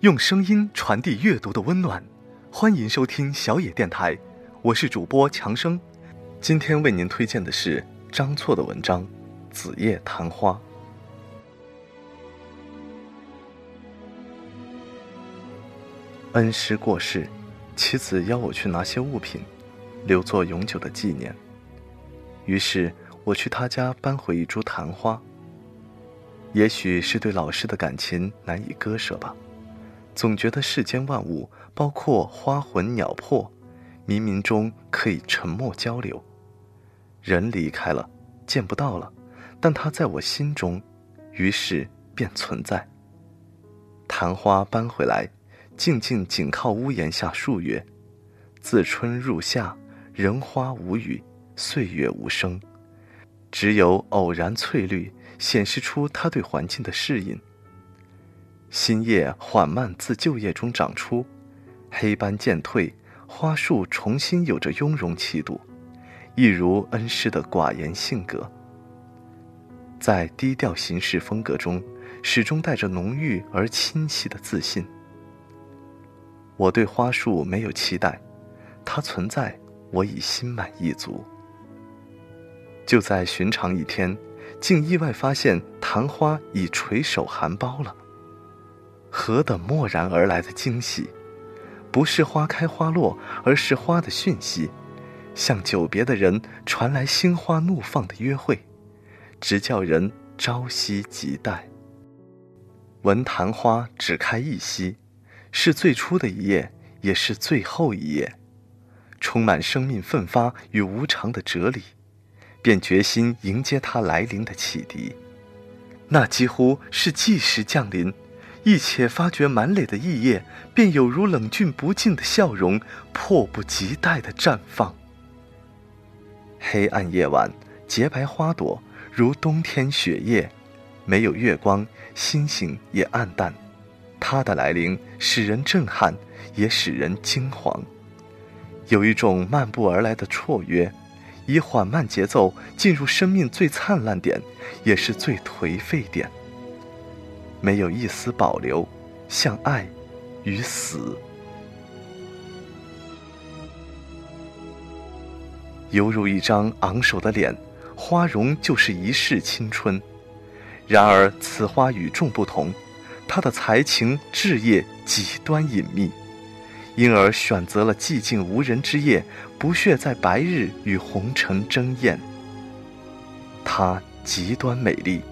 用声音传递阅读的温暖，欢迎收听小野电台，我是主播强生。今天为您推荐的是张错的文章《子夜昙花》。恩师过世，妻子邀我去拿些物品，留作永久的纪念。于是我去他家搬回一株昙花。也许是对老师的感情难以割舍吧，总觉得世间万物，包括花魂鸟魄，冥冥中可以沉默交流。人离开了，见不到了，但他在我心中，于是便存在。昙花搬回来，静静紧靠屋檐下数月，自春入夏，人花无语，岁月无声，只有偶然翠绿。显示出他对环境的适应。新叶缓慢自旧叶中长出，黑斑渐退，花树重新有着雍容气度，一如恩师的寡言性格。在低调行事风格中，始终带着浓郁而清晰的自信。我对花树没有期待，它存在，我已心满意足。就在寻常一天。竟意外发现昙花已垂手含苞了。何等蓦然而来的惊喜！不是花开花落，而是花的讯息，向久别的人传来心花怒放的约会，直叫人朝夕急待。闻昙花只开一夕，是最初的一页，也是最后一页，充满生命奋发与无常的哲理。便决心迎接他来临的启迪，那几乎是即时降临。一且发觉满脸的异叶，便有如冷峻不尽的笑容，迫不及待的绽放。黑暗夜晚，洁白花朵如冬天雪夜，没有月光，星星也暗淡。它的来临使人震撼，也使人惊惶，有一种漫步而来的绰约。以缓慢节奏进入生命最灿烂点，也是最颓废点。没有一丝保留，像爱与死，犹如一张昂首的脸，花容就是一世青春。然而此花与众不同，它的才情志业极端隐秘。因而选择了寂静无人之夜，不屑在白日与红尘争艳。她极端美丽，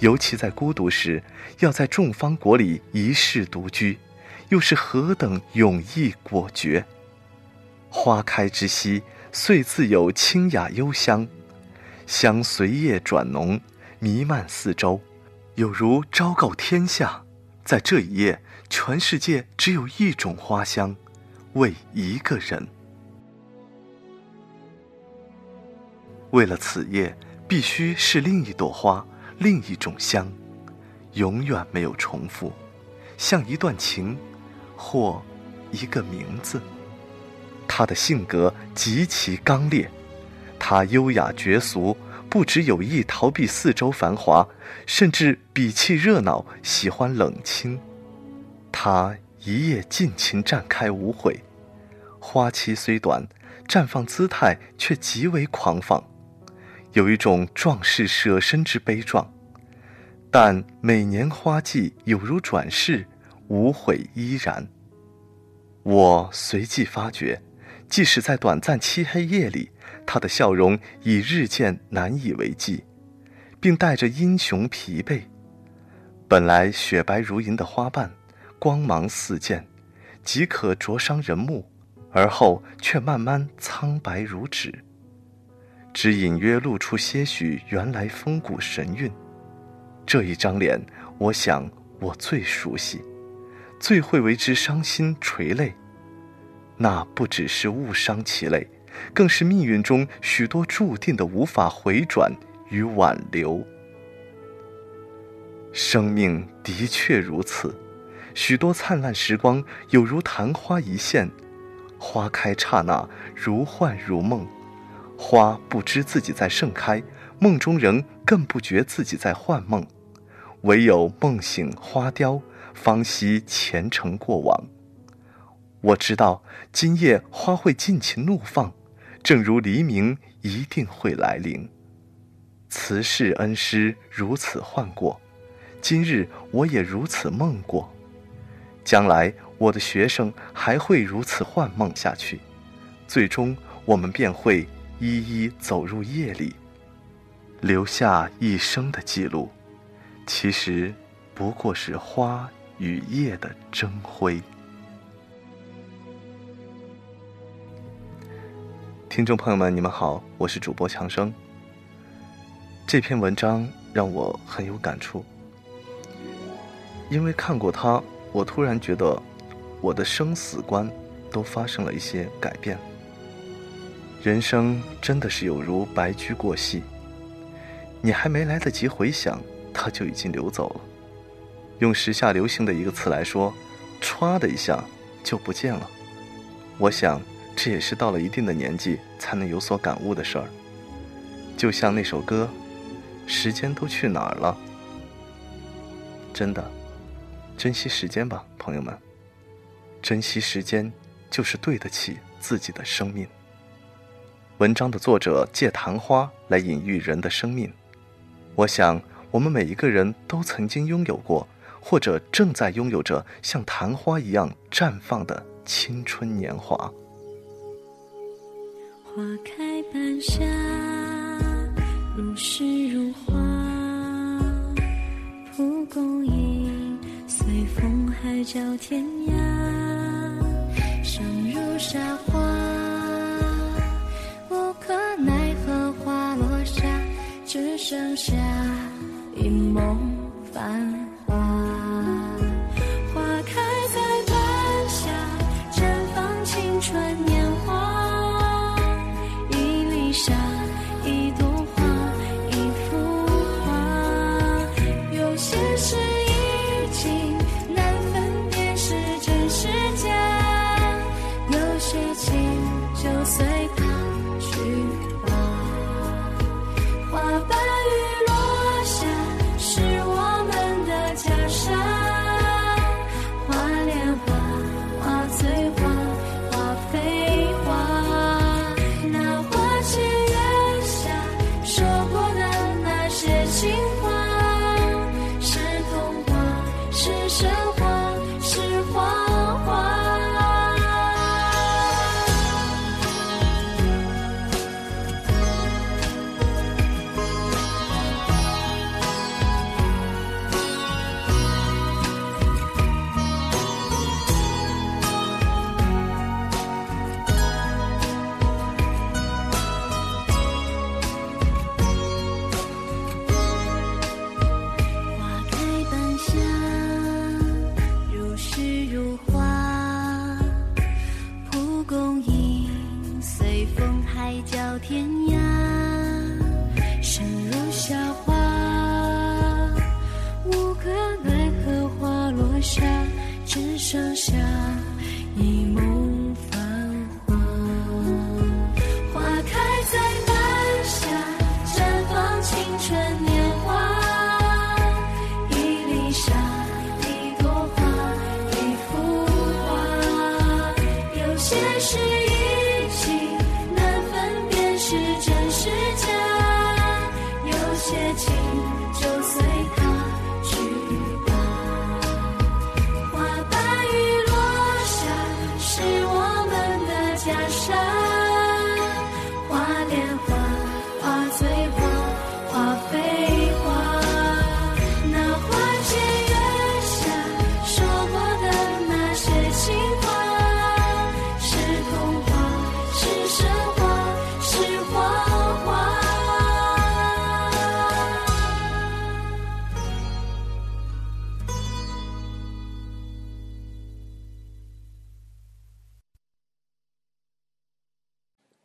尤其在孤独时，要在众芳国里一世独居，又是何等勇毅果决。花开之夕，遂自有清雅幽香，香随叶转浓，弥漫四周，有如昭告天下，在这一夜。全世界只有一种花香，为一个人。为了此夜，必须是另一朵花，另一种香，永远没有重复，像一段情，或一个名字。他的性格极其刚烈，他优雅绝俗，不只有意逃避四周繁华，甚至鄙弃热闹，喜欢冷清。他一夜尽情绽开无悔，花期虽短，绽放姿态却极为狂放，有一种壮士舍身之悲壮。但每年花季有如转世，无悔依然。我随即发觉，即使在短暂漆黑夜里，他的笑容已日渐难以为继，并带着英雄疲惫。本来雪白如银的花瓣。光芒四溅，即可灼伤人目，而后却慢慢苍白如纸，只隐约露出些许原来风骨神韵。这一张脸，我想我最熟悉，最会为之伤心垂泪。那不只是误伤其类，更是命运中许多注定的无法回转与挽留。生命的确如此。许多灿烂时光，有如昙花一现，花开刹那，如幻如梦。花不知自己在盛开，梦中人更不觉自己在幻梦。唯有梦醒花凋，方惜前尘过往。我知道今夜花会尽情怒放，正如黎明一定会来临。辞世恩师如此幻过，今日我也如此梦过。将来我的学生还会如此幻梦下去，最终我们便会一一走入夜里，留下一生的记录。其实，不过是花与叶的争辉。听众朋友们，你们好，我是主播强生。这篇文章让我很有感触，因为看过它，我突然觉得我的生死观都发生了一些改变。人生真的是有如白驹过隙，你还没来得及回想。它就已经流走了。用时下流行的一个词来说，歘的一下就不见了。我想，这也是到了一定的年纪才能有所感悟的事儿。就像那首歌，《时间都去哪儿了》。真的，珍惜时间吧，朋友们。珍惜时间，就是对得起自己的生命。文章的作者借昙花来隐喻人的生命，我想。我们每一个人都曾经拥有过，或者正在拥有着像昙花一样绽放的青春年华。花开半夏，如诗如画，蒲公英随风海角天涯，生如沙花，剩下。一梦繁